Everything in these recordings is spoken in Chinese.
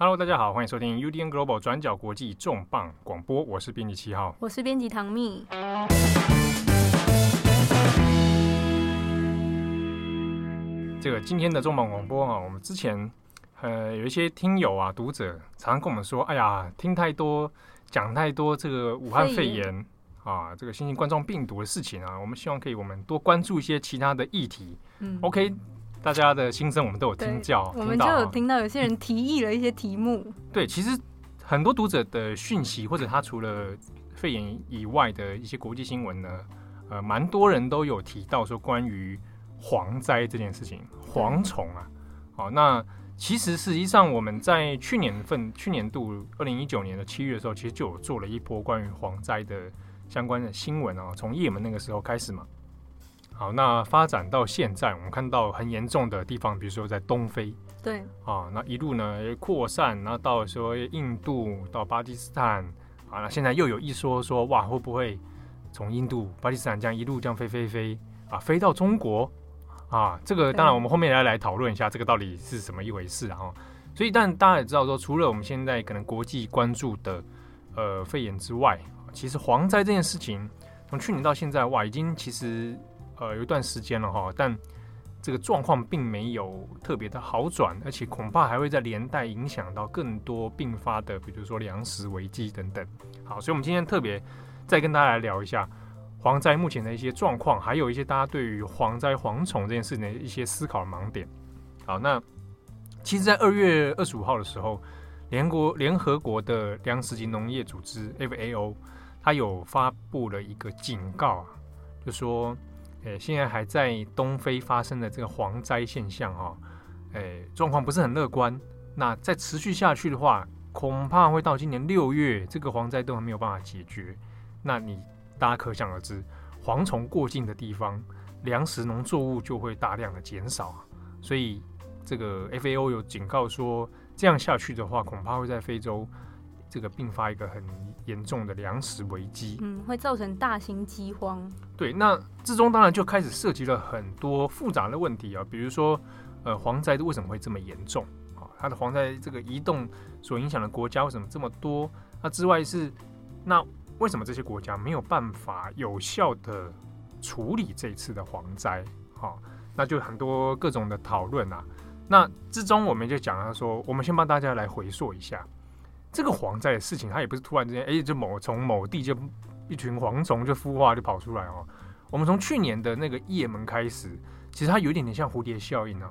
Hello，大家好，欢迎收听 UDN Global 转角国际重磅广播，我是编辑七号，我是编辑唐蜜。这个今天的重磅广播啊，我们之前呃有一些听友啊、读者常常跟我们说，哎呀，听太多讲太多这个武汉肺炎啊，这个新型冠状病毒的事情啊，我们希望可以我们多关注一些其他的议题。嗯，OK。大家的心声我们都有听教，我们就有听到有些人提议了一些题目。对，其实很多读者的讯息，或者他除了肺炎以外的一些国际新闻呢，呃，蛮多人都有提到说关于蝗灾这件事情，蝗虫啊。好，那其实实际上我们在去年份、去年度二零一九年的七月的时候，其实就有做了一波关于蝗灾的相关的新闻啊，从叶门那个时候开始嘛。好，那发展到现在，我们看到很严重的地方，比如说在东非，对，啊，那一路呢扩散，然后到说印度，到巴基斯坦，啊，那现在又有一说说，哇，会不会从印度、巴基斯坦这样一路这样飞飞飞，啊，飞到中国，啊，这个当然我们后面来来讨论一下，这个到底是什么一回事啊？所以，但大家也知道说，除了我们现在可能国际关注的呃肺炎之外，其实蝗灾这件事情，从去年到现在，哇，已经其实。呃，有一段时间了哈，但这个状况并没有特别的好转，而且恐怕还会再连带影响到更多并发的，比如说粮食危机等等。好，所以我们今天特别再跟大家来聊一下蝗灾目前的一些状况，还有一些大家对于蝗灾蝗虫这件事情的一些思考盲点。好，那其实，在二月二十五号的时候，联国联合国的粮食及农业组织 FAO，它有发布了一个警告啊，就说。现在还在东非发生的这个蝗灾现象哈，诶，状况不是很乐观。那再持续下去的话，恐怕会到今年六月，这个蝗灾都还没有办法解决。那你大家可想而知，蝗虫过境的地方，粮食农作物就会大量的减少。所以这个 FAO 有警告说，这样下去的话，恐怕会在非洲。这个并发一个很严重的粮食危机，嗯，会造成大型饥荒。对，那之中当然就开始涉及了很多复杂的问题啊，比如说，呃，蝗灾为什么会这么严重啊？它的蝗灾这个移动所影响的国家为什么这么多？那之外是，那为什么这些国家没有办法有效的处理这次的蝗灾？好，那就很多各种的讨论啊。那之中我们就讲了说，我们先帮大家来回溯一下。这个蝗灾的事情，它也不是突然之间，哎，就某从某地就一群蝗虫就孵化就跑出来哦。我们从去年的那个叶门开始，其实它有一点点像蝴蝶效应啊。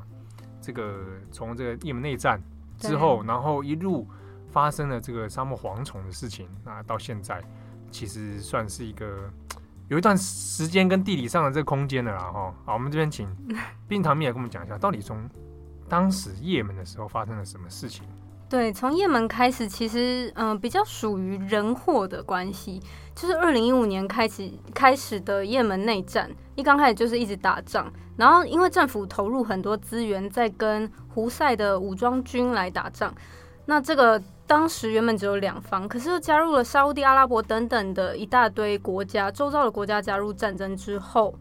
这个从这个叶门内战之后，然后一路发生了这个沙漠蝗虫的事情，那到现在其实算是一个有一段时间跟地理上的这个空间的啦哈。好，我们这边请 冰糖蜜来跟我们讲一下，到底从当时叶门的时候发生了什么事情。对，从叶门开始，其实嗯、比较属于人祸的关系，就是二零一五年开始开始的叶门内战，一刚开始就是一直打仗，然后因为政府投入很多资源在跟胡塞的武装军来打仗，那这个当时原本只有两方，可是又加入了沙乌地阿拉伯等等的一大堆国家，周遭的国家加入战争之后。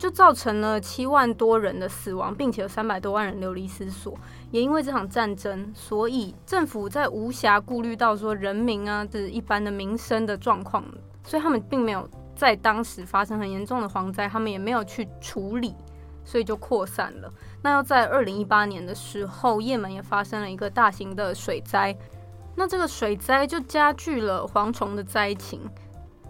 就造成了七万多人的死亡，并且有三百多万人流离失所。也因为这场战争，所以政府在无暇顾虑到说人民啊，这一般的民生的状况，所以他们并没有在当时发生很严重的蝗灾，他们也没有去处理，所以就扩散了。那要在二零一八年的时候，也门也发生了一个大型的水灾，那这个水灾就加剧了蝗虫的灾情。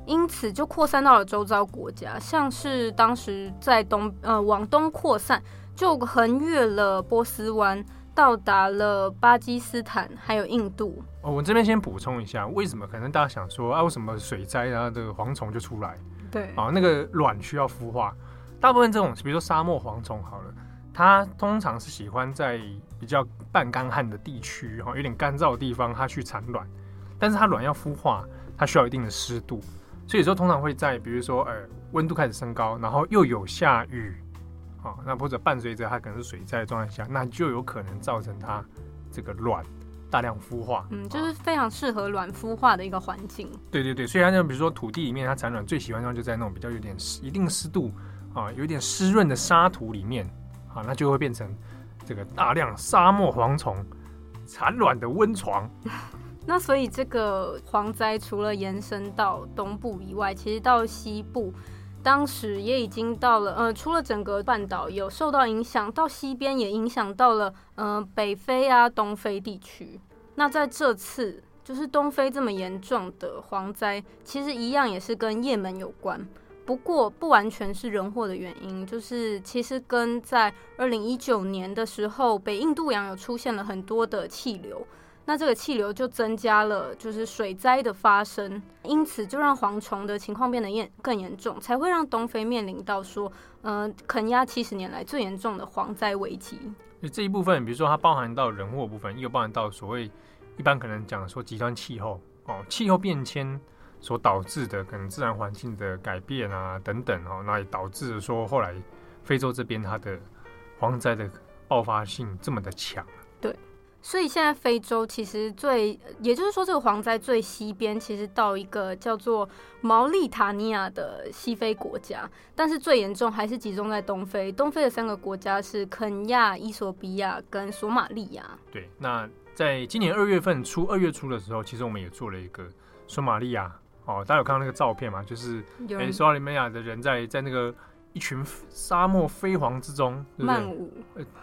因此就扩散到了周遭国家，像是当时在东呃往东扩散，就横越了波斯湾，到达了巴基斯坦，还有印度。哦，我这边先补充一下，为什么可能大家想说啊，为什么水灾然后这个蝗虫就出来？对啊，那个卵需要孵化，大部分这种比如说沙漠蝗虫好了，它通常是喜欢在比较半干旱的地区哈，有点干燥的地方它去产卵，但是它卵要孵化，它需要一定的湿度。所以说，通常会在比如说，呃，温度开始升高，然后又有下雨，好、哦，那或者伴随着它可能是水灾的状态下，那就有可能造成它这个卵大量孵化。嗯，就是非常适合卵孵化的一个环境。对对对，所以它就比如说土地里面，它产卵最喜欢的地方就在那种比较有点湿、一定湿度啊，有点湿润的沙土里面，啊，那就会变成这个大量沙漠蝗虫产卵的温床。那所以这个蝗灾除了延伸到东部以外，其实到西部，当时也已经到了，呃，除了整个半岛有受到影响，到西边也影响到了，呃，北非啊、东非地区。那在这次就是东非这么严重的蝗灾，其实一样也是跟叶门有关，不过不完全是人祸的原因，就是其实跟在二零一九年的时候，北印度洋有出现了很多的气流。那这个气流就增加了，就是水灾的发生，因此就让蝗虫的情况变得严更严重，才会让东非面临到说，呃，肯亚七十年来最严重的蝗灾危机。这一部分，比如说它包含到人祸部分，又包含到所谓一般可能讲说极端气候哦，气候变迁所导致的可能自然环境的改变啊等等哦，那也导致说后来非洲这边它的蝗灾的爆发性这么的强。对。所以现在非洲其实最，也就是说，这个蝗灾最西边其实到一个叫做毛利塔尼亚的西非国家，但是最严重还是集中在东非。东非的三个国家是肯亚、伊索比亚跟索马利亚。对，那在今年二月份初，二月初的时候，其实我们也做了一个索马利亚哦，大家有看到那个照片吗？就是诶，索马利亚的人在在那个。一群沙漠飞蝗之中，曼舞，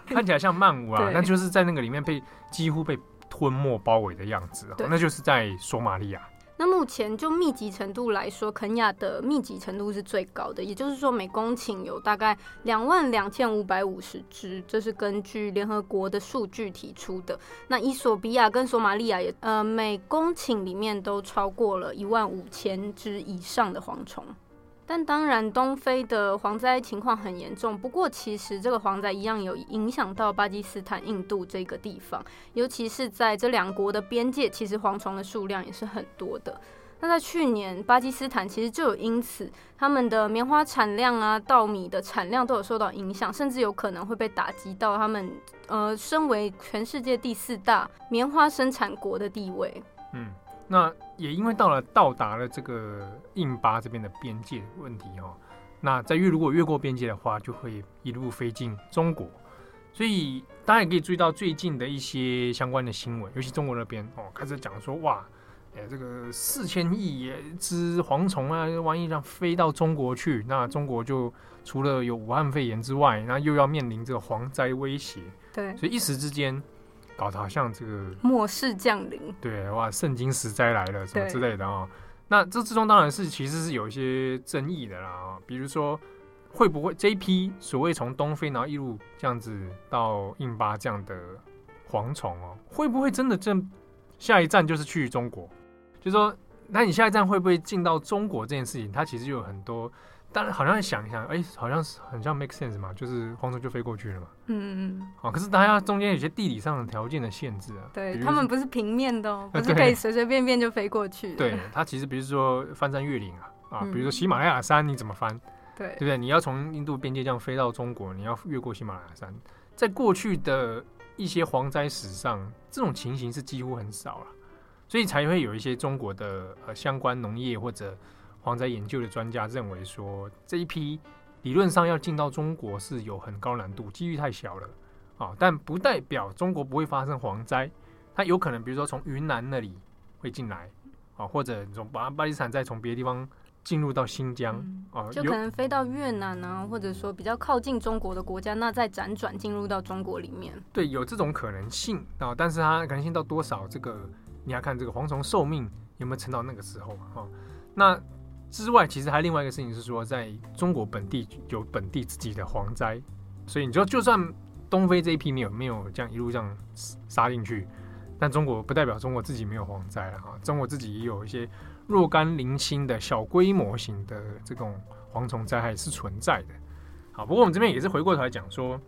看起来像曼舞啊，那就是在那个里面被几乎被吞没包围的样子，那就是在索马利亚。那目前就密集程度来说，肯亚的密集程度是最高的，也就是说每公顷有大概两万两千五百五十只，这是根据联合国的数据提出的。那伊索比亚跟索马利亚也呃每公顷里面都超过了一万五千只以上的蝗虫。但当然，东非的蝗灾情况很严重。不过，其实这个蝗灾一样有影响到巴基斯坦、印度这个地方，尤其是在这两国的边界，其实蝗虫的数量也是很多的。那在去年，巴基斯坦其实就有因此他们的棉花产量啊、稻米的产量都有受到影响，甚至有可能会被打击到他们呃，身为全世界第四大棉花生产国的地位。嗯。那也因为到了到达了这个印巴这边的边界问题哦，那在越如果越过边界的话，就会一路飞进中国，所以大家也可以注意到最近的一些相关的新闻，尤其中国那边哦开始讲说哇，哎这个四千亿只蝗虫啊，万一让飞到中国去，那中国就除了有武汉肺炎之外，那又要面临这个蝗灾威胁，对，所以一时之间。搞得好像这个末世降临，对哇，圣经时灾来了什么之类的啊、喔。那这之中当然是其实是有一些争议的啦啊，比如说会不会这一批所谓从东非然后一路这样子到印巴这样的蝗虫哦，会不会真的正下一站就是去中国？就是说，那你下一站会不会进到中国这件事情，它其实就有很多。但是好像想一想，哎、欸，好像是很像 make sense 嘛，就是蝗虫就飞过去了嘛。嗯嗯嗯。好，可是大家中间有些地理上的条件的限制啊。对，他们不是平面的哦，不是可以随随便便就飞过去。对，它其实比如说翻山越岭啊，啊，比如说喜马拉雅山，你怎么翻？对，对不对？你要从印度边界这样飞到中国，你要越过喜马拉雅山。在过去的一些蝗灾史上，这种情形是几乎很少了，所以才会有一些中国的呃相关农业或者。蝗灾研究的专家认为说，这一批理论上要进到中国是有很高难度，几率太小了啊！但不代表中国不会发生蝗灾，它有可能比如说从云南那里会进来啊，或者从巴巴基斯坦再从别的地方进入到新疆啊，就可能飞到越南啊，或者说比较靠近中国的国家，那再辗转进入到中国里面。对，有这种可能性啊，但是它可能性到多少？这个你要看这个蝗虫寿命有没有撑到那个时候啊？那。之外，其实还另外一个事情是说，在中国本地有本地自己的蝗灾，所以你说就算东非这一批没有没有这样一路这样杀进去，但中国不代表中国自己没有蝗灾了哈，中国自己也有一些若干零星的小规模型的这种蝗虫灾害是存在的。好，不过我们这边也是回过头来讲说，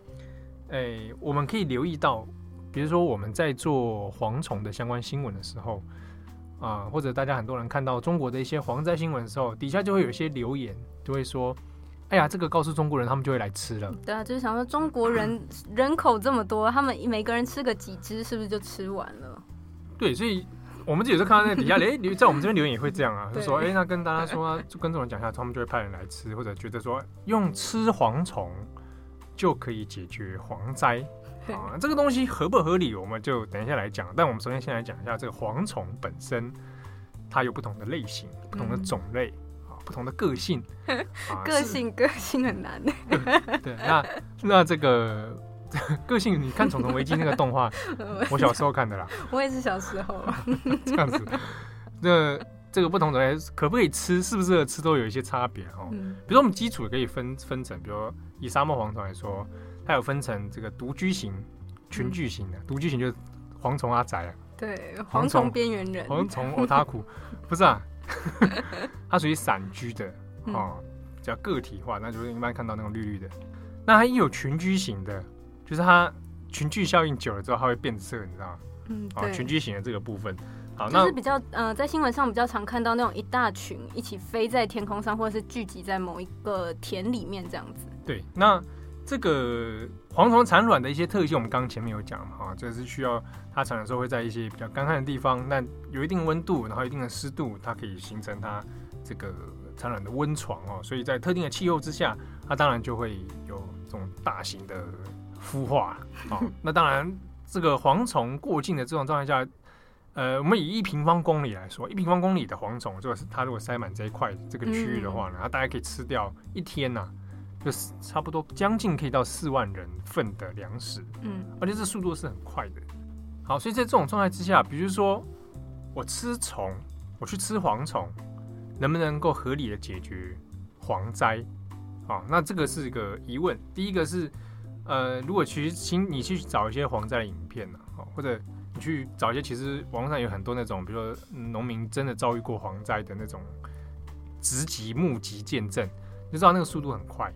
诶，我们可以留意到，比如说我们在做蝗虫的相关新闻的时候。啊，或者大家很多人看到中国的一些蝗灾新闻的时候，底下就会有一些留言，就会说：“哎呀，这个告诉中国人，他们就会来吃了。”对啊，就是想说中国人 人口这么多，他们每个人吃个几只，是不是就吃完了？对，所以我们有时候看到那底下，哎，留在我们这边留言也会这样啊，就说：“哎，那跟大家说啊，就跟这种人讲一下，他们就会派人来吃，或者觉得说用吃蝗虫就可以解决蝗灾。”啊，这个东西合不合理，我们就等一下来讲。但我们首先先来讲一下这个蝗虫本身，它有不同的类型、不同的种类、嗯、啊，不同的个性。啊、个性个性很难。对，那那这个个性，你看《虫虫危机》那个动画，我小时候看的啦。我也是小时候。这样子，那这个不同种类可不可以吃，适不适合吃，都有一些差别哦。嗯、比如说我们基础可以分分成，比如以沙漠蝗虫来说。它有分成这个独居型、群居型的。独、嗯、居型就是蝗虫阿宅啊，对，蝗虫边缘人，蝗虫欧塔库，不是啊，它属于散居的哦，比较个体化，那就是一般看到那种绿绿的。那它一有群居型的，就是它群聚效应久了之后，它会变色，你知道吗？嗯，啊、哦，群居型的这个部分，好，那就是比较呃，在新闻上比较常看到那种一大群一起飞在天空上，或者是聚集在某一个田里面这样子。对，那。这个蝗虫产卵的一些特性，我们刚刚前面有讲嘛，哈，就是需要它产卵的时候会在一些比较干旱的地方，那有一定温度，然后一定的湿度，它可以形成它这个产卵的温床哦。所以在特定的气候之下，它当然就会有这种大型的孵化哦。那当然，这个蝗虫过境的这种状态下，呃，我们以一平方公里来说，一平方公里的蝗虫，就是它如果塞满这一块这个区域的话呢，它大概可以吃掉一天呐、啊。就是差不多将近可以到四万人份的粮食，嗯，而且这速度是很快的。好，所以在这种状态之下，比如说我吃虫，我去吃蝗虫，能不能够合理的解决蝗灾？啊，那这个是一个疑问。第一个是，呃，如果其实请你去找一些蝗灾的影片呢，或者你去找一些，其实网上有很多那种，比如说农民真的遭遇过蝗灾的那种直击目击见证，就知道那个速度很快。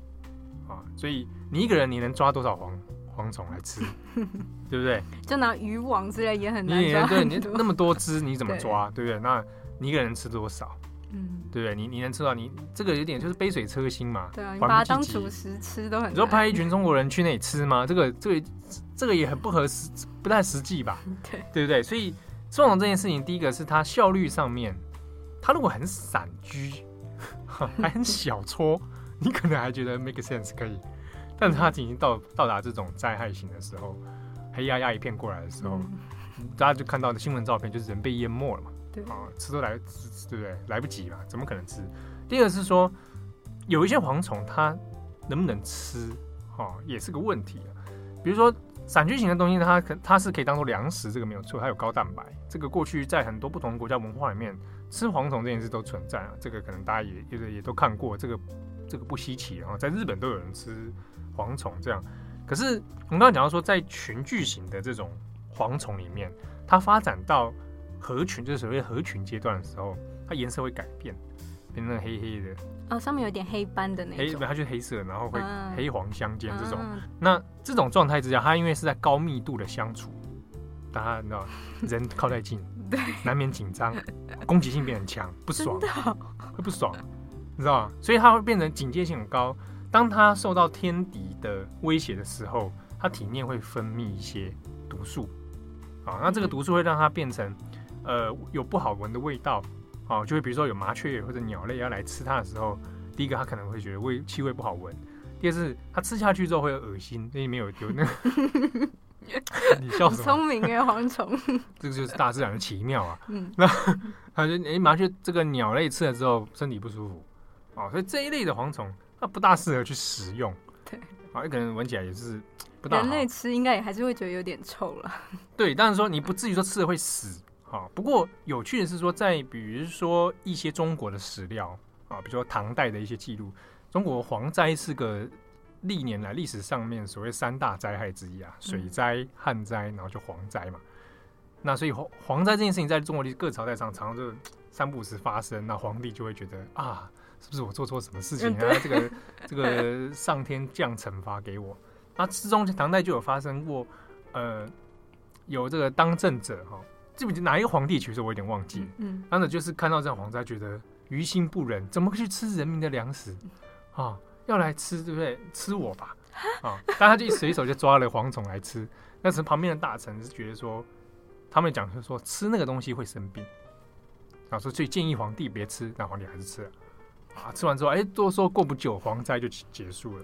所以你一个人你能抓多少蝗蝗虫来吃，对不对？就拿渔网之类也很难抓。对，你那么多只你怎么抓，对，不对？那你一个人吃多少？嗯，对不对？你你能吃到你这个有点就是杯水车薪嘛。对啊，你把它当主食吃都很。你说派一群中国人去那里吃吗？这个这个这个也很不合实，不太实际吧？对，对不对？所以种种这件事情，第一个是它效率上面，它如果很散居，还 很小撮。你可能还觉得 make sense 可以，但是它已经到到达这种灾害型的时候，黑压压一片过来的时候，嗯、大家就看到的新闻照片就是人被淹没了嘛，对啊，吃都来，对不对？来不及了，怎么可能吃？第二个是说，有一些蝗虫它能不能吃，哈，也是个问题啊。比如说散居型的东西，它可它是可以当做粮食，这个没有错，它有高蛋白，这个过去在很多不同国家文化里面，吃蝗虫这件事都存在啊，这个可能大家也也也都看过这个。这个不稀奇，然后在日本都有人吃蝗虫这样。可是我们刚刚讲到说，在群聚型的这种蝗虫里面，它发展到合群，就是所谓合群阶段的时候，它颜色会改变，变成黑黑的。哦，上面有点黑斑的那种。黑，它就是黑色，然后会黑黄相间这种。嗯、那这种状态之下，它因为是在高密度的相处，大家你知道，人靠太近，对，难免紧张，攻击性变很强，不爽，会不爽。你知道吗？所以它会变成警戒性很高。当它受到天敌的威胁的时候，它体内会分泌一些毒素，啊，那这个毒素会让它变成，呃，有不好闻的味道，啊，就会比如说有麻雀或者鸟类要来吃它的时候，第一个它可能会觉得味气味不好闻，第二是它吃下去之后会有恶心，那里面有有那个，你笑什么？聪明哎，蝗虫，这个就是大自然的奇妙啊。嗯，那 它就哎麻雀这个鸟类吃了之后身体不舒服。哦，所以这一类的蝗虫，它不大适合去食用。对，啊，一个人闻起来也是不大好。人类吃应该也还是会觉得有点臭了。对，但是说你不至于说吃了会死。好，不过有趣的是说，在比如说一些中国的史料啊，比如说唐代的一些记录，中国蝗灾是个历年来历史上面所谓三大灾害之一啊，水灾、旱灾，然后就蝗灾嘛。那所以蝗蝗灾这件事情，在中国的各朝代上，常常就三不五时发生，那皇帝就会觉得啊。是不是我做错什么事情啊？这个 这个上天降惩罚给我。那之中唐代就有发生过，呃，有这个当政者哈，记不记哪一个皇帝？其实我有点忘记。嗯，当时就是看到这样蝗灾，觉得于心不忍，怎么去吃人民的粮食啊？要来吃，对不对？吃我吧！啊，但他就随手就抓了蝗虫来吃。但是旁边的大臣是觉得说，他们讲是说吃那个东西会生病，啊，所以建议皇帝别吃，但皇帝还是吃了。啊，吃完之后，哎，都说过不久，蝗灾就结束了。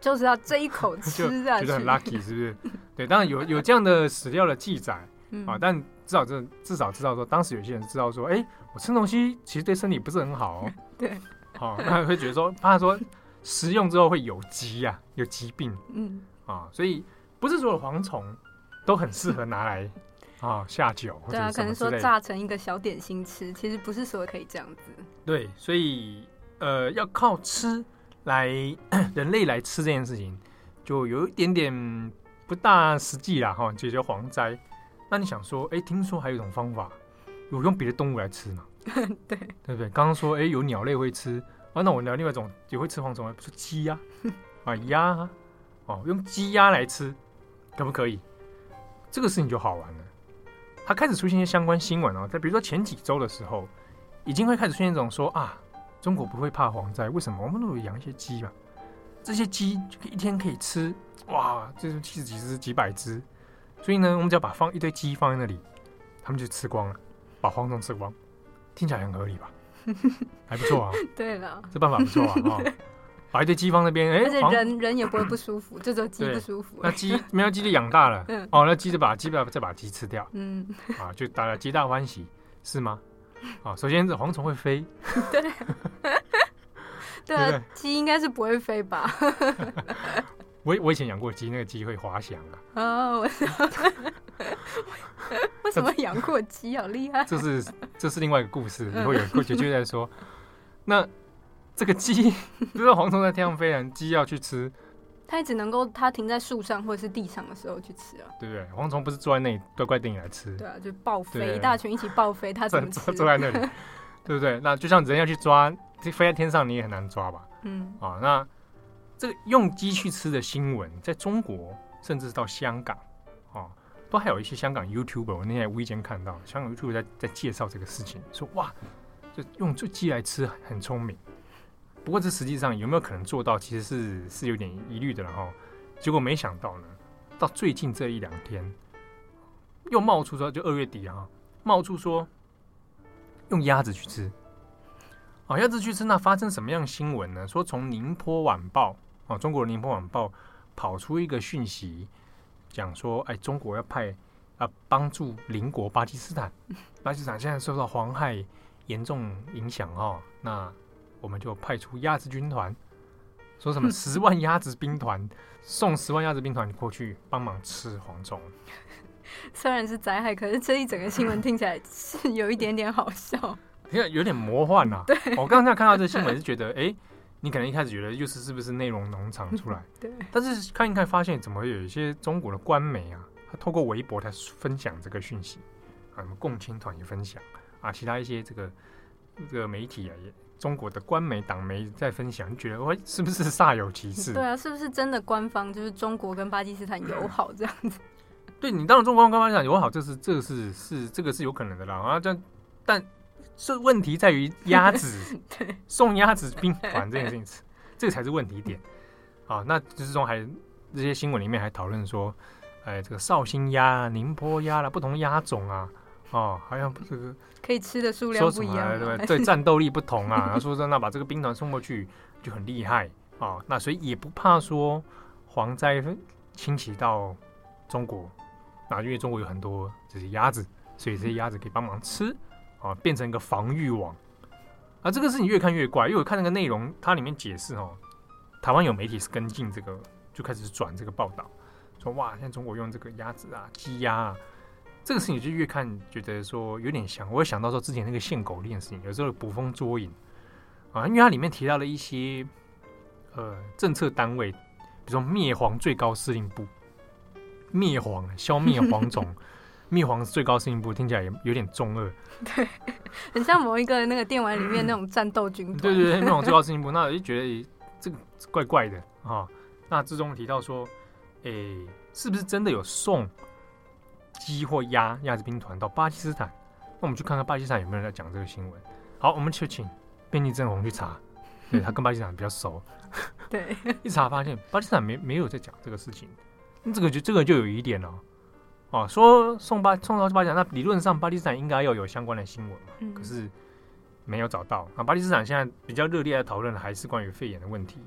就是要这一口吃 下去，觉得很 lucky，是不是？对，当然有有这样的史料的记载、嗯、啊，但至少这至少知道说，当时有些人知道说，哎、欸，我吃东西其实对身体不是很好、哦。对，好、啊，那会觉得说，怕说食用之后会有疾呀、啊，有疾病。嗯，啊，所以不是所有蝗虫都很适合拿来啊下酒。对啊，可能说炸成一个小点心吃，其实不是说可以这样子。对，所以呃，要靠吃来 人类来吃这件事情，就有一点点不大实际啦哈，解决蝗灾。那你想说，哎、欸，听说还有一种方法，有用别的动物来吃嘛？对，对不对？刚刚说，哎、欸，有鸟类会吃，啊，那我聊另外一种也会吃蝗虫，不是鸡呀？啊，鸭啊，哦，用鸡鸭来吃，可不可以？这个事情就好玩了。它开始出现一些相关新闻哦，在比如说前几周的时候。已经会开始出现一种说啊，中国不会怕蝗灾，为什么？我们都有养一些鸡嘛，这些鸡一天可以吃哇，这是七十几只、几百只，所以呢，我们只要把放一堆鸡放在那里，他们就吃光了，把蝗虫吃光，听起来很合理吧？还不错啊。对了，这办法不错啊，哦，把一堆鸡放那边，哎，而且人人也不会不舒服，这只鸡不舒服。那鸡没有鸡就养大了，哦，那鸡就把鸡把再把鸡吃掉，嗯，啊，就大家皆大欢喜，是吗？啊，首先这蝗虫会飞，对，对啊，鸡应该是不会飞吧？我我以前养过鸡，那个鸡会滑翔啊。哦，我为什么养过鸡？好厉害！这是这是另外一个故事，以后有过去就在说。那这个鸡，不知道蝗虫在天上飞，人鸡要去吃。它也只能够它停在树上或者是地上的时候去吃啊，对不对？蝗虫不是坐在那里乖乖等你来吃，对啊，就爆飞，一大群一起爆飞，它怎么吃？坐在那里，对不对？那就像人要去抓，飞在天上你也很难抓吧？嗯，啊，那这个用鸡去吃的新闻，在中国甚至到香港，啊，都还有一些香港 YouTuber，我那天无意间看到香港 YouTuber 在在介绍这个事情，说哇，就用这鸡来吃很聪明。不过这实际上有没有可能做到，其实是是有点疑虑的了哈。结果没想到呢，到最近这一两天，又冒出说，就二月底啊，冒出说用鸭子去吃。啊，鸭子去吃，那发生什么样新闻呢？说从宁波晚报啊，中国的宁波晚报跑出一个讯息，讲说，哎，中国要派啊帮助邻国巴基斯坦，巴基斯坦现在受到蝗害严重影响哦，那。我们就派出鸭子军团，说什么十万鸭子兵团送十万鸭子兵团过去帮忙吃蝗虫。虽然是灾害，可是这一整个新闻听起来是有一点点好笑，因为有点魔幻呐、啊。对，我刚才看到这新闻是觉得，哎、欸，你可能一开始觉得又是是不是内容农场出来？对。但是看一看，发现怎么有一些中国的官媒啊，他透过微博来分享这个讯息啊，什么共青团也分享啊，其他一些这个这个媒体啊也。中国的官媒党媒在分享，你觉得喂，是不是煞有其事？对啊，是不是真的官方就是中国跟巴基斯坦友好这样子？对，你当然中国跟巴基斯坦友好，这是这个是是这个是有可能的啦。啊，这但是问题在于鸭子 对送鸭子兵团这件事情，这个才是问题点。啊，那之中还这些新闻里面还讨论说，哎，这个绍兴鸭、宁波鸭啦，不同鸭种啊。哦，好像这个可以吃的数量不一样，对对？对，战斗力不同啊。然后说真的把这个兵团送过去就很厉害啊、哦。那所以也不怕说蝗灾侵袭到中国啊，因为中国有很多这些鸭子，所以这些鸭子可以帮忙吃啊，变成一个防御网。啊，这个事情越看越怪，因为我看那个内容，它里面解释哦，台湾有媒体是跟进这个，就开始转这个报道，说哇，现在中国用这个鸭子啊、鸡鸭啊。这个事情就越看觉得说有点像，我会想到说之前那个限狗令的事情，有时候捕风捉影啊，因为它里面提到了一些呃政策单位，比如说灭蝗最高司令部，灭蝗消灭蝗种，灭蝗最高司令部听起来也有点中二，对，很像某一个那个电玩里面那种战斗军团，对对对，灭蝗最高司令部，那我就觉得这个怪怪的啊。那之中提到说，诶，是不是真的有送？鸡或鸭鸭子兵团到巴基斯坦，那我们去看看巴基斯坦有没有人在讲这个新闻。好，我们去请便利正红去查，对，他跟巴基斯坦比较熟。对，一查发现巴基斯坦没没有在讲这个事情，那这个就这个就有疑点了。哦，说送巴送到巴基斯坦，那理论上巴基斯坦应该要有相关的新闻嘛，嗯、可是没有找到。啊，巴基斯坦现在比较热烈的讨论的还是关于肺炎的问题。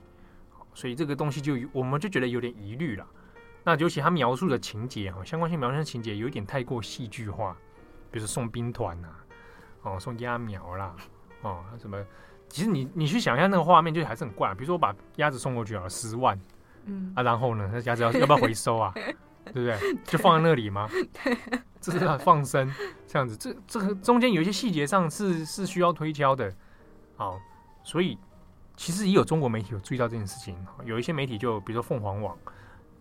所以这个东西就我们就觉得有点疑虑了。那尤其他描述的情节哈，相关性描述的情节有点太过戏剧化，比如说送兵团呐，哦送鸭苗啦，哦什么，其实你你去想一下那个画面，就还是很怪。比如说我把鸭子送过去啊，十万，嗯啊，然后呢，那鸭子要要不要回收啊？对不对？就放在那里吗？这是要放生这样子，这这个中间有一些细节上是是需要推敲的，哦，所以其实也有中国媒体有注意到这件事情，有一些媒体就比如说凤凰网。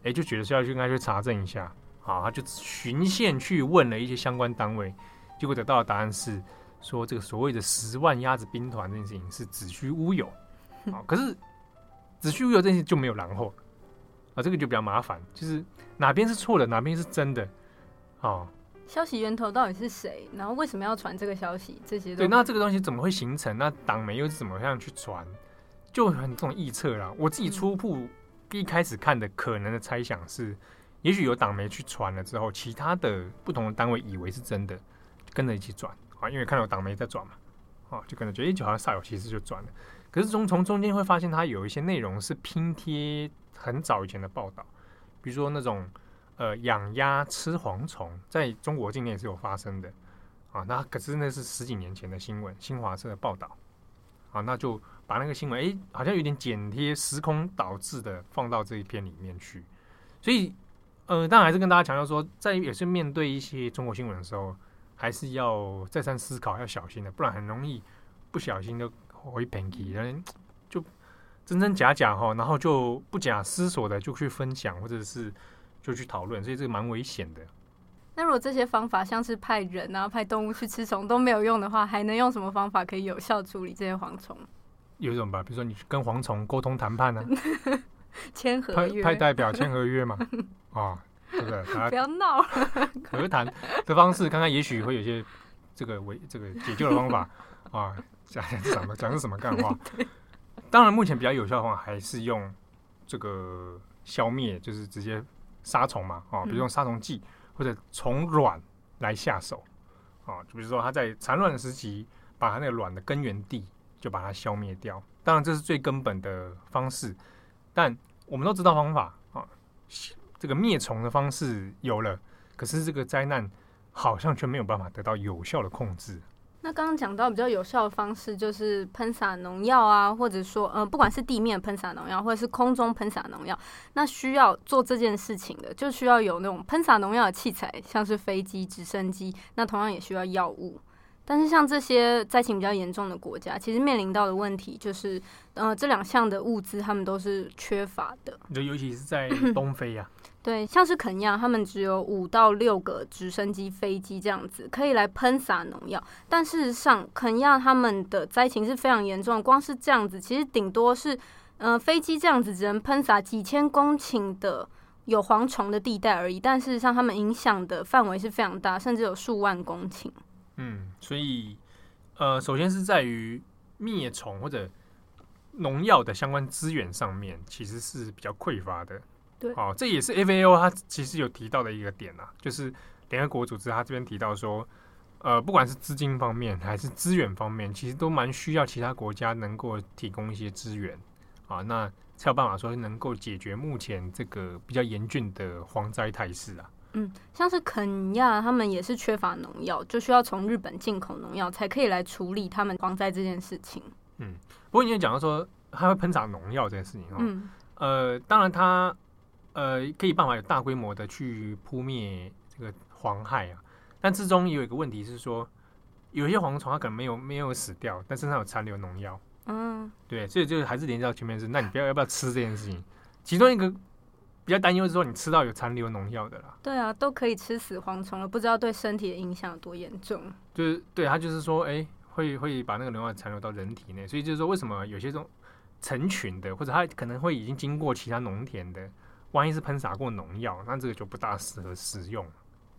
哎，就觉得是要去应该去查证一下，好，他就循线去问了一些相关单位，结果得到的答案是说，这个所谓的十万鸭子兵团这件事情是子虚乌有，啊，可是子虚乌有这件事情就没有然后，啊，这个就比较麻烦，就是哪边是错的，哪边是真的，啊，消息源头到底是谁？然后为什么要传这个消息？这些对，那这个东西怎么会形成？那党媒又是怎么样去传？就很这种臆测啦。我自己初步。一开始看的可能的猜想是，也许有党媒去传了之后，其他的不同的单位以为是真的，跟着一起转。啊，因为看到党媒在转嘛，啊，就可能觉得哎，就好像煞有其事就转了。可是从从中间会发现，它有一些内容是拼贴很早以前的报道，比如说那种呃养鸭吃蝗虫，在中国境内是有发生的。啊，那可是那是十几年前的新闻，新华社的报道啊，那就。把那个新闻，哎、好像有点剪贴，时空导致的放到这一篇里面去，所以，呃，当然还是跟大家强调说，在也是面对一些中国新闻的时候，还是要再三思考，要小心的，不然很容易不小心就会偏题，就真真假假哈，然后就不假思索的就去分享，或者是就去讨论，所以这个蛮危险的。那如果这些方法像是派人啊、派动物去吃虫都没有用的话，还能用什么方法可以有效处理这些蝗虫？有一种吧，比如说你跟蝗虫沟通谈判呢，签合约，派代表签合约嘛，啊，对不对？不要闹，和谈的方式，看看也许会有些这个为这个解救的方法啊，讲什么讲是什么干话？当然，目前比较有效的方法还是用这个消灭，就是直接杀虫嘛，啊，比如用杀虫剂或者从卵来下手，啊，就比如说它在产卵的时期，把它那个卵的根源地。就把它消灭掉，当然这是最根本的方式，但我们都知道方法啊，这个灭虫的方式有了，可是这个灾难好像却没有办法得到有效的控制。那刚刚讲到比较有效的方式，就是喷洒农药啊，或者说，呃，不管是地面喷洒农药，或者是空中喷洒农药，那需要做这件事情的，就需要有那种喷洒农药的器材，像是飞机、直升机，那同样也需要药物。但是像这些灾情比较严重的国家，其实面临到的问题就是，呃，这两项的物资他们都是缺乏的。就尤其是在 东非呀、啊，对，像是肯亚，他们只有五到六个直升机、飞机这样子可以来喷洒农药。但事实上，肯亚他们的灾情是非常严重，光是这样子，其实顶多是，呃，飞机这样子只能喷洒几千公顷的有蝗虫的地带而已。但事实上，他们影响的范围是非常大，甚至有数万公顷。嗯，所以，呃，首先是在于灭虫或者农药的相关资源上面，其实是比较匮乏的。对，哦，这也是 FAO 它其实有提到的一个点啊，就是联合国组织它这边提到说，呃，不管是资金方面还是资源方面，其实都蛮需要其他国家能够提供一些资源啊，那才有办法说能够解决目前这个比较严峻的蝗灾态势啊。嗯，像是肯亚，他们也是缺乏农药，就需要从日本进口农药，才可以来处理他们蝗灾这件事情。嗯，不过你也讲到说，他会喷洒农药这件事情哦。嗯。呃，当然他呃可以办法有大规模的去扑灭这个蝗害啊，但之中也有一个问题是说，有一些蝗虫它可能没有没有死掉，但身上有残留农药。嗯。对，所以就还是连接到前面是，那你不要要不要吃这件事情？其中一个。比较担忧是说，你吃到有残留农药的啦。对啊，都可以吃死蝗虫了，不知道对身体的影响有多严重。就是对他就是说，哎、欸，会会把那个农药残留到人体内，所以就是说，为什么有些这种成群的，或者它可能会已经经过其他农田的，万一是喷洒过农药，那这个就不大适合食用。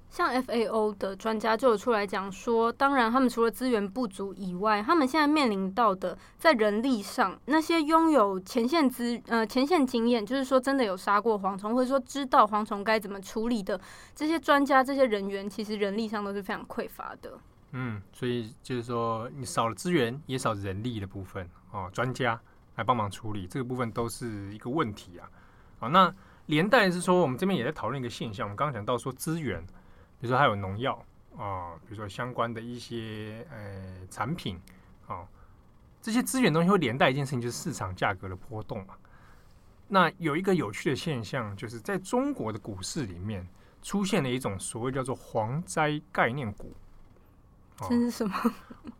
像 FAO 的专家就有出来讲说，当然他们除了资源不足以外，他们现在面临到的在人力上，那些拥有前线资呃前线经验，就是说真的有杀过蝗虫，或者说知道蝗虫该怎么处理的这些专家、这些人员，其实人力上都是非常匮乏的。嗯，所以就是说你少了资源，也少人力的部分哦，专家来帮忙处理，这个部分都是一个问题啊。好，那连带是说，我们这边也在讨论一个现象，我们刚刚讲到说资源，比如说还有农药啊，比如说相关的一些呃产品啊，这些资源东西会连带一件事情，就是市场价格的波动嘛。那有一个有趣的现象，就是在中国的股市里面出现了一种所谓叫做蝗灾概念股。这是什么？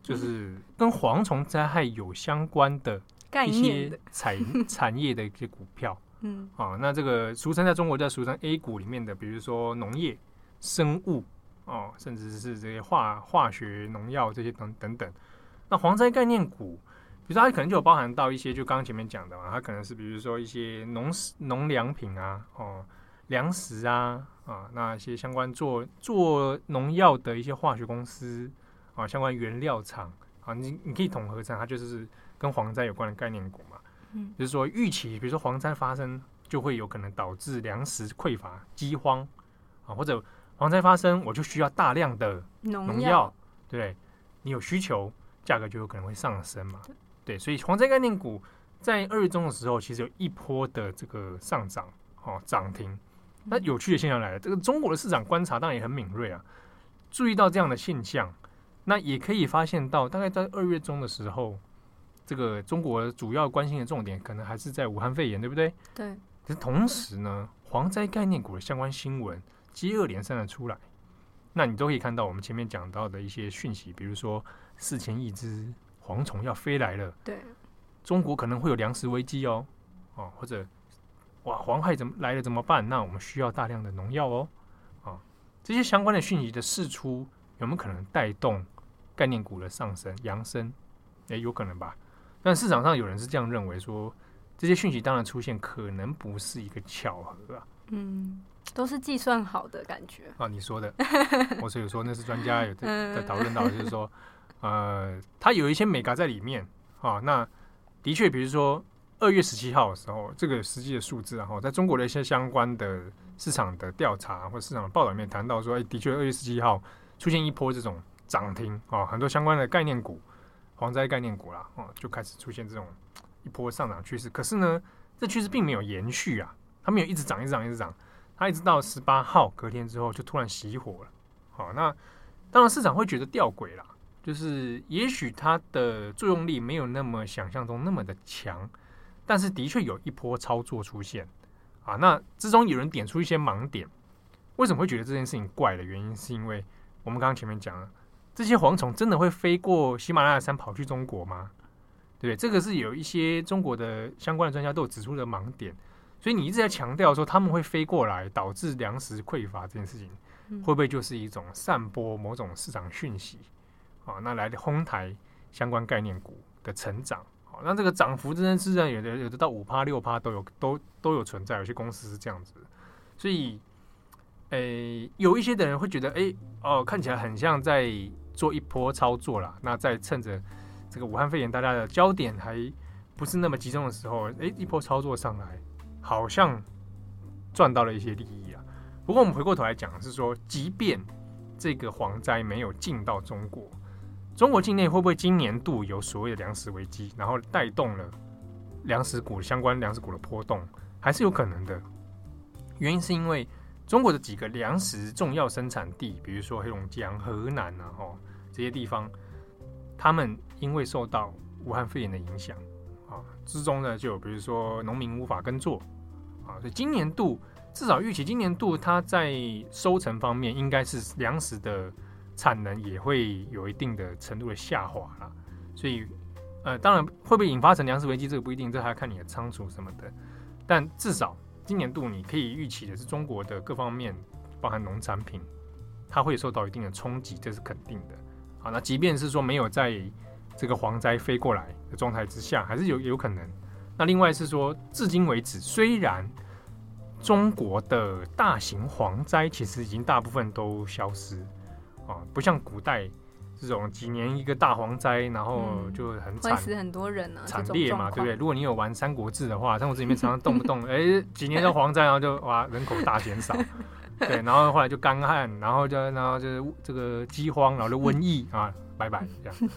就是跟蝗虫灾害有相关的一些产产业的一些股票。嗯，啊，那这个俗称在中国叫俗称 A 股里面的，比如说农业、生物哦，甚至是这些化化学农药这些等等等。那蝗灾概念股。比如说，它可能就包含到一些，就刚刚前面讲的嘛，它可能是比如说一些农农粮品啊，哦，粮食啊，啊，那一些相关做做农药的一些化学公司啊，相关原料厂啊，你你可以统合成，它就是跟蝗灾有关的概念股嘛。嗯，就是说预期，比如说蝗灾发生，就会有可能导致粮食匮乏、饥荒啊，或者蝗灾发生，我就需要大量的农药，对不对，你有需求，价格就有可能会上升嘛。对，所以蝗灾概念股在二月中的时候，其实有一波的这个上涨，哦，涨停。那有趣的现象来了，这个中国的市场观察当然也很敏锐啊，注意到这样的现象，那也可以发现到，大概在二月中的时候，这个中国主要关心的重点可能还是在武汉肺炎，对不对？对。可是同时呢，蝗灾概念股的相关新闻接二连三的出来，那你都可以看到我们前面讲到的一些讯息，比如说四千亿只。蝗虫要飞来了，对，中国可能会有粮食危机哦，哦，或者哇，蝗害怎么来了怎么办？那我们需要大量的农药哦，啊，这些相关的讯息的释出，有没有可能带动概念股的上升、扬升？诶，有可能吧。但市场上有人是这样认为说，说这些讯息当然出现，可能不是一个巧合啊。嗯，都是计算好的感觉啊。你说的，我所以说那是专家有在在讨论到，就是说。呃，它有一些美感在里面啊。那的确，比如说二月十七号的时候，这个实际的数字，然后在中国的一些相关的市场的调查或市场的报道里面谈到说，哎，的确二月十七号出现一波这种涨停啊，很多相关的概念股、蝗灾概念股啦，哦，就开始出现这种一波上涨趋势。可是呢，这趋势并没有延续啊，它没有一直涨、一直涨、一直涨，它一直到十八号隔天之后就突然熄火了。好，那当然市场会觉得吊诡啦。就是，也许它的作用力没有那么想象中那么的强，但是的确有一波操作出现啊。那之中有人点出一些盲点，为什么会觉得这件事情怪的原因，是因为我们刚刚前面讲了，这些蝗虫真的会飞过喜马拉雅山跑去中国吗？对不对？这个是有一些中国的相关的专家都有指出的盲点，所以你一直在强调说他们会飞过来导致粮食匮乏这件事情，会不会就是一种散播某种市场讯息？啊，那来哄抬相关概念股的成长，好，那这个涨幅真的是有的有的到五趴六趴都有都都有存在，有些公司是这样子，所以，诶、欸，有一些的人会觉得，诶、欸，哦，看起来很像在做一波操作啦。那在趁着这个武汉肺炎大家的焦点还不是那么集中的时候，诶、一波操作上来，好像赚到了一些利益啊。不过我们回过头来讲，是说，即便这个蝗灾没有进到中国。中国境内会不会今年度有所谓的粮食危机，然后带动了粮食股相关粮食股的波动，还是有可能的。原因是因为中国的几个粮食重要生产地，比如说黑龙江、河南啊，哦这些地方，他们因为受到武汉肺炎的影响啊，之中呢就比如说农民无法耕作啊，所以今年度至少预期今年度它在收成方面应该是粮食的。产能也会有一定的程度的下滑啦，所以，呃，当然会不会引发成粮食危机，这个不一定，这还要看你的仓储什么的。但至少今年度你可以预期的是，中国的各方面，包含农产品，它会受到一定的冲击，这是肯定的。好，那即便是说没有在这个蝗灾飞过来的状态之下，还是有有可能。那另外是说，至今为止，虽然中国的大型蝗灾其实已经大部分都消失。啊，不像古代这种几年一个大蝗灾，然后就很惨，会死很多人啊，惨烈嘛，对不对？如果你有玩《三国志》的话，《三国志》里面常常动不动，哎，几年的蝗灾，然后就哇，人口大减少，对，然后后来就干旱，然后就然后就是这个饥荒，然后就瘟疫啊，拜拜这样。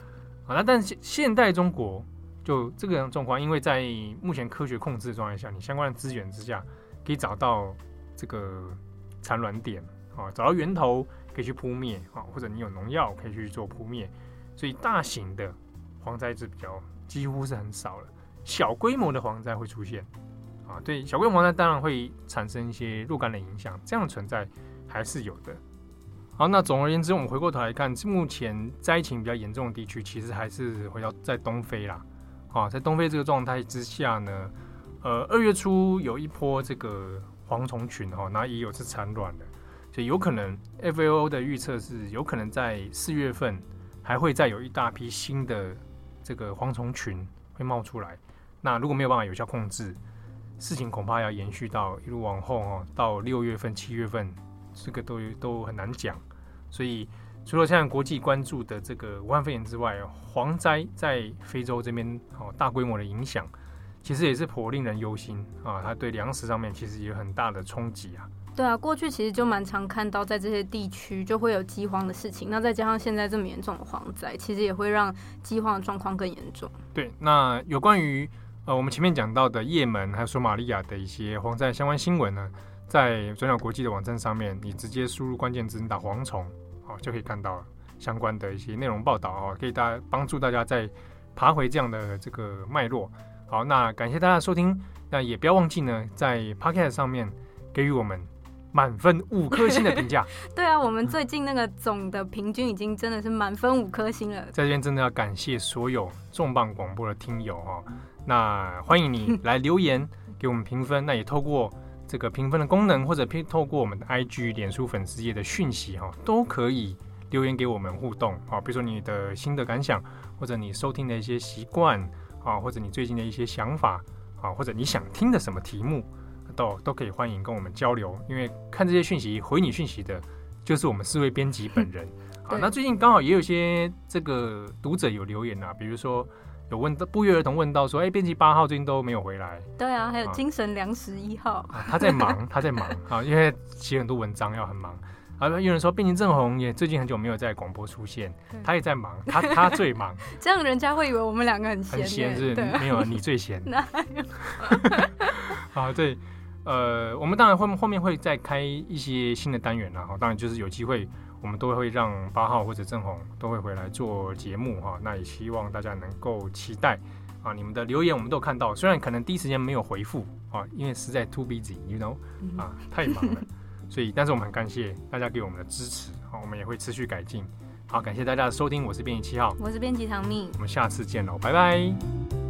好，那但是现现代中国就这个状况，因为在目前科学控制的状态下，你相关的资源之下，可以找到这个产卵点啊，找到源头可以去扑灭啊，或者你有农药可以去做扑灭，所以大型的蝗灾是比较几乎是很少了，小规模的蝗灾会出现啊，对，小规模呢当然会产生一些若干的影响，这样存在还是有的。好，那总而言之，我们回过头来看，目前灾情比较严重的地区，其实还是回到在东非啦。啊，在东非这个状态之下呢，呃，二月初有一波这个蝗虫群哈，那也有是产卵的，所以有可能 FAO 的预测是有可能在四月份还会再有一大批新的这个蝗虫群会冒出来。那如果没有办法有效控制，事情恐怕要延续到一路往后哦，到六月份、七月份。这个都都很难讲，所以除了现在国际关注的这个武汉肺炎之外，蝗灾在非洲这边哦大规模的影响，其实也是颇令人忧心啊。它对粮食上面其实也有很大的冲击啊。对啊，过去其实就蛮常看到在这些地区就会有饥荒的事情，那再加上现在这么严重的蝗灾，其实也会让饥荒的状况更严重。对，那有关于呃我们前面讲到的也门还有索马利亚的一些蝗灾相关新闻呢，在转角国际的网站上面，你直接输入关键字，你打蝗虫，好就可以看到相关的一些内容报道哦，可以大家帮助大家再爬回这样的这个脉络。好，那感谢大家的收听，那也不要忘记呢，在 Podcast 上面给予我们满分五颗星的评价。对啊，我们最近那个总的平均已经真的是满分五颗星了。在这边真的要感谢所有重磅广播的听友哈，那欢迎你来留言给我们评分，那也透过。这个评分的功能，或者透过我们的 IG、脸书粉丝页的讯息哈，都可以留言给我们互动啊。比如说你的新的感想，或者你收听的一些习惯啊，或者你最近的一些想法啊，或者你想听的什么题目，都都可以欢迎跟我们交流。因为看这些讯息回你讯息的，就是我们四位编辑本人。好，那最近刚好也有些这个读者有留言啊，比如说。有问到不约而同问到说，哎、欸，编辑八号最近都没有回来。对啊，还有精神粮食一号，啊、他在忙，他在忙啊，因为写很多文章要很忙。啊，有人说编辑正红也最近很久没有在广播出现，他也在忙，他他最忙。这样人家会以为我们两个很闲。很闲是，对没有你最闲。啊，对，呃，我们当然后后面会再开一些新的单元啦，哈，当然就是有机会。我们都会让八号或者正红都会回来做节目哈，那也希望大家能够期待啊，你们的留言我们都看到，虽然可能第一时间没有回复啊，因为实在 too busy，you know 啊，太忙了，所以但是我们很感谢大家给我们的支持，好，我们也会持续改进。好，感谢大家的收听，我是编辑七号，我是编辑唐蜜，我们下次见喽，拜拜。